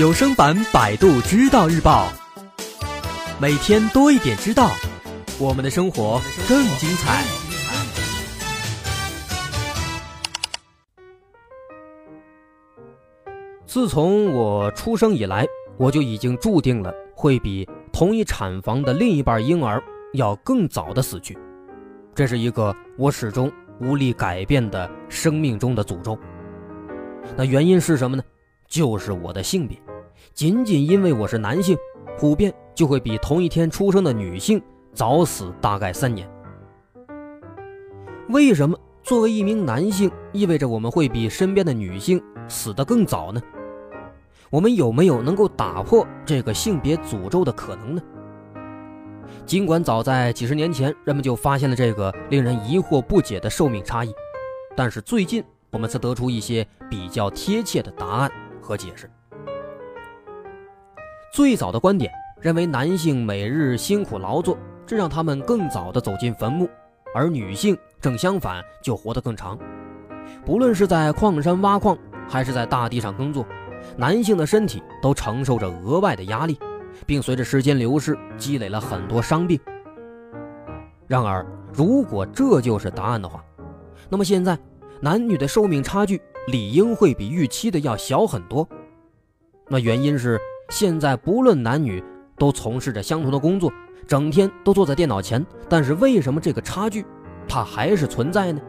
有声版《百度知道日报》，每天多一点知道，我们的生活更精彩。自从我出生以来，我就已经注定了会比同一产房的另一半婴儿要更早的死去，这是一个我始终无力改变的生命中的诅咒。那原因是什么呢？就是我的性别，仅仅因为我是男性，普遍就会比同一天出生的女性早死大概三年。为什么作为一名男性，意味着我们会比身边的女性死得更早呢？我们有没有能够打破这个性别诅咒的可能呢？尽管早在几十年前，人们就发现了这个令人疑惑不解的寿命差异，但是最近我们才得出一些比较贴切的答案和解释。最早的观点认为，男性每日辛苦劳作，这让他们更早地走进坟墓，而女性正相反，就活得更长。不论是在矿山挖矿，还是在大地上耕作。男性的身体都承受着额外的压力，并随着时间流逝积累了很多伤病。然而，如果这就是答案的话，那么现在男女的寿命差距理应会比预期的要小很多。那原因是现在不论男女都从事着相同的工作，整天都坐在电脑前，但是为什么这个差距它还是存在呢？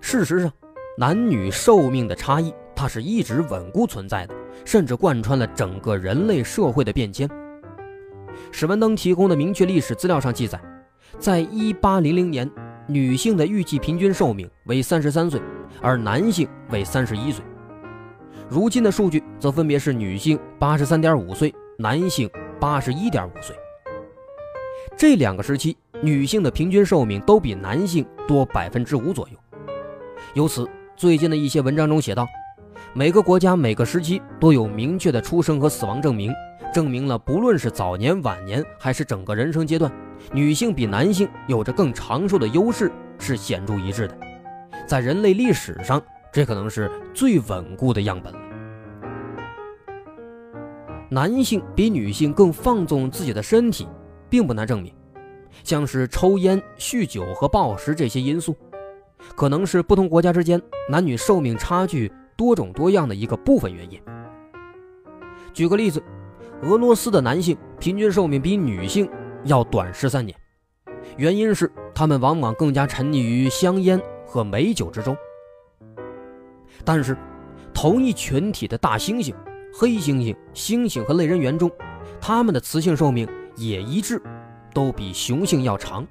事实上，男女寿命的差异。它是一直稳固存在的，甚至贯穿了整个人类社会的变迁。史文登提供的明确历史资料上记载，在1800年，女性的预计平均寿命为33岁，而男性为31岁。如今的数据则分别是女性83.5岁，男性81.5岁。这两个时期，女性的平均寿命都比男性多百分之五左右。由此，最近的一些文章中写道。每个国家每个时期都有明确的出生和死亡证明，证明了不论是早年、晚年，还是整个人生阶段，女性比男性有着更长寿的优势是显著一致的。在人类历史上，这可能是最稳固的样本了。男性比女性更放纵自己的身体，并不难证明，像是抽烟、酗酒和暴食这些因素，可能是不同国家之间男女寿命差距。多种多样的一个部分原因。举个例子，俄罗斯的男性平均寿命比女性要短十三年，原因是他们往往更加沉溺于香烟和美酒之中。但是，同一群体的大猩猩、黑猩猩、猩猩和类人猿中，他们的雌性寿命也一致，都比雄性要长。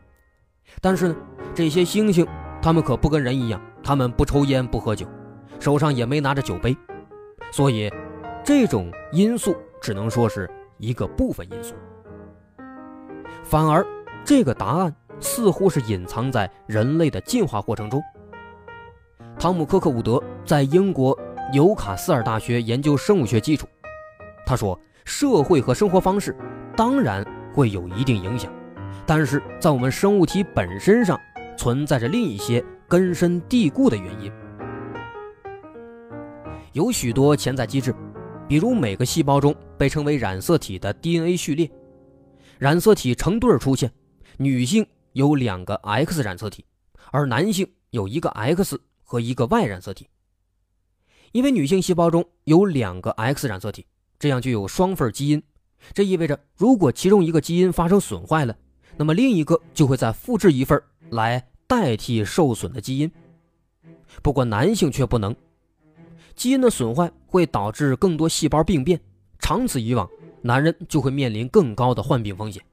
但是呢，这些猩猩，他们可不跟人一样，他们不抽烟不喝酒。手上也没拿着酒杯，所以这种因素只能说是一个部分因素。反而，这个答案似乎是隐藏在人类的进化过程中。汤姆·科克伍德在英国纽卡斯尔大学研究生物学基础，他说：“社会和生活方式当然会有一定影响，但是在我们生物体本身上存在着另一些根深蒂固的原因。”有许多潜在机制，比如每个细胞中被称为染色体的 DNA 序列，染色体成对出现，女性有两个 X 染色体，而男性有一个 X 和一个 Y 染色体。因为女性细胞中有两个 X 染色体，这样就有双份基因，这意味着如果其中一个基因发生损坏了，那么另一个就会再复制一份来代替受损的基因。不过男性却不能。基因的损坏会导致更多细胞病变，长此以往，男人就会面临更高的患病风险。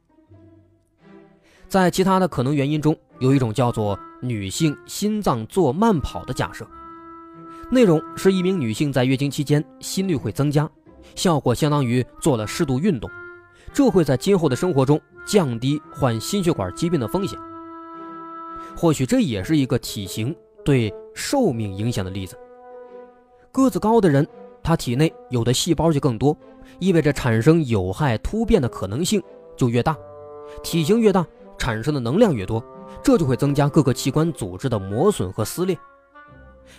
在其他的可能原因中，有一种叫做女性心脏做慢跑的假设，内容是一名女性在月经期间心率会增加，效果相当于做了适度运动，这会在今后的生活中降低患心血管疾病的风险。或许这也是一个体型对寿命影响的例子。个子高的人，他体内有的细胞就更多，意味着产生有害突变的可能性就越大。体型越大，产生的能量越多，这就会增加各个器官组织的磨损和撕裂。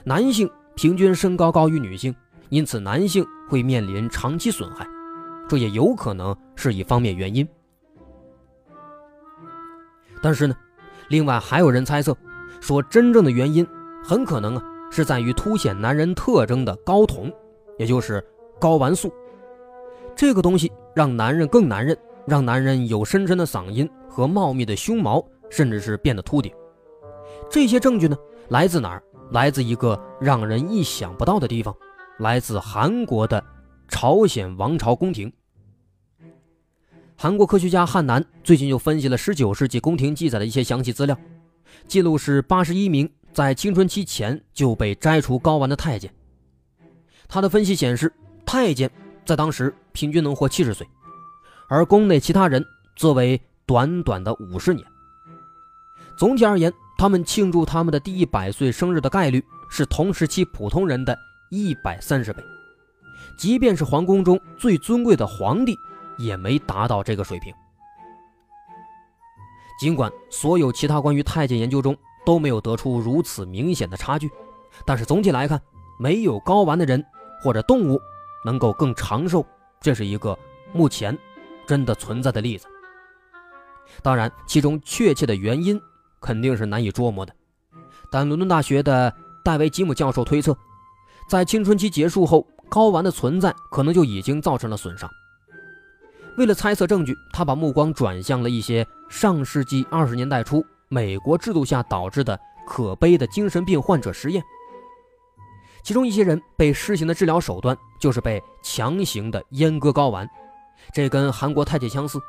男性平均身高高于女性，因此男性会面临长期损害，这也有可能是一方面原因。但是呢，另外还有人猜测说，真正的原因很可能啊是在于凸显男人特征的睾酮，也就是睾丸素。这个东西让男人更男人，让男人有深深的嗓音和茂密的胸毛，甚至是变得秃顶。这些证据呢，来自哪儿？来自一个让人意想不到的地方，来自韩国的朝鲜王朝宫廷。韩国科学家汉南最近又分析了19世纪宫廷记载的一些详细资料，记录是81名在青春期前就被摘除睾丸的太监。他的分析显示，太监在当时平均能活70岁，而宫内其他人则为短短的50年。总体而言，他们庆祝他们的第一百岁生日的概率是同时期普通人的一百三十倍，即便是皇宫中最尊贵的皇帝，也没达到这个水平。尽管所有其他关于太监研究中都没有得出如此明显的差距，但是总体来看，没有睾丸的人或者动物能够更长寿，这是一个目前真的存在的例子。当然，其中确切的原因。肯定是难以捉摸的，但伦敦大学的戴维·吉姆教授推测，在青春期结束后，睾丸的存在可能就已经造成了损伤。为了猜测证据，他把目光转向了一些上世纪二十年代初美国制度下导致的可悲的精神病患者实验。其中一些人被施行的治疗手段就是被强行的阉割睾丸，这跟韩国太监相似。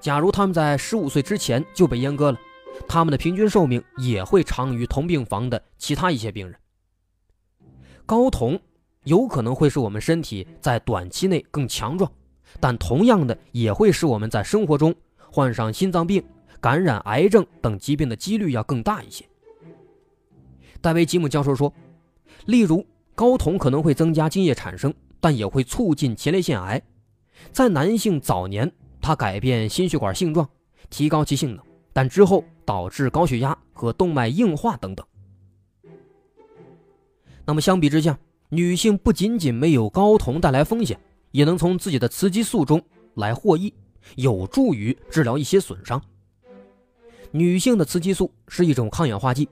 假如他们在十五岁之前就被阉割了。他们的平均寿命也会长于同病房的其他一些病人。睾酮有可能会使我们身体在短期内更强壮，但同样的也会使我们在生活中患上心脏病、感染癌症等疾病的几率要更大一些。戴维·吉姆教授说，例如睾酮可能会增加精液产生，但也会促进前列腺癌。在男性早年，它改变心血管性状，提高其性能。但之后导致高血压和动脉硬化等等。那么相比之下，女性不仅仅没有睾酮带来风险，也能从自己的雌激素中来获益，有助于治疗一些损伤。女性的雌激素是一种抗氧化剂，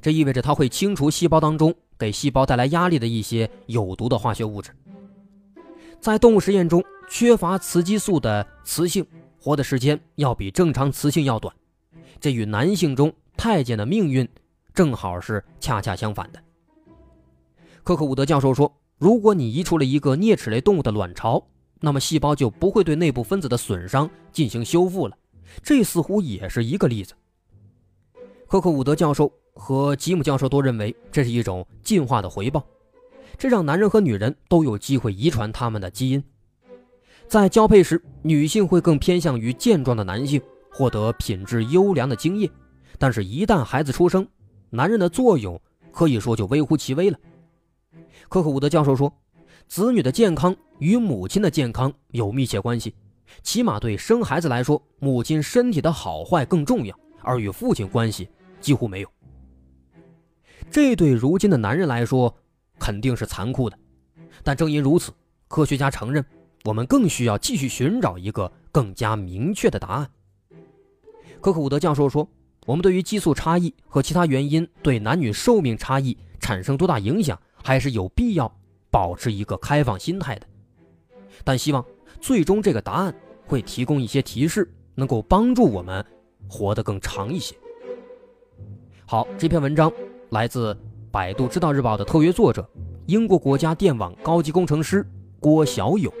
这意味着它会清除细胞当中给细胞带来压力的一些有毒的化学物质。在动物实验中，缺乏雌激素的雌性活的时间要比正常雌性要短。这与男性中太监的命运正好是恰恰相反的。科克伍德教授说：“如果你移除了一个啮齿类动物的卵巢，那么细胞就不会对内部分子的损伤进行修复了。这似乎也是一个例子。”科克伍德教授和吉姆教授都认为这是一种进化的回报，这让男人和女人都有机会遗传他们的基因。在交配时，女性会更偏向于健壮的男性。获得品质优良的精液，但是，一旦孩子出生，男人的作用可以说就微乎其微了。科克伍德教授说，子女的健康与母亲的健康有密切关系，起码对生孩子来说，母亲身体的好坏更重要，而与父亲关系几乎没有。这对如今的男人来说肯定是残酷的，但正因如此，科学家承认，我们更需要继续寻找一个更加明确的答案。科克伍德教授说：“我们对于激素差异和其他原因对男女寿命差异产生多大影响，还是有必要保持一个开放心态的。但希望最终这个答案会提供一些提示，能够帮助我们活得更长一些。”好，这篇文章来自百度知道日报的特约作者，英国国家电网高级工程师郭小勇。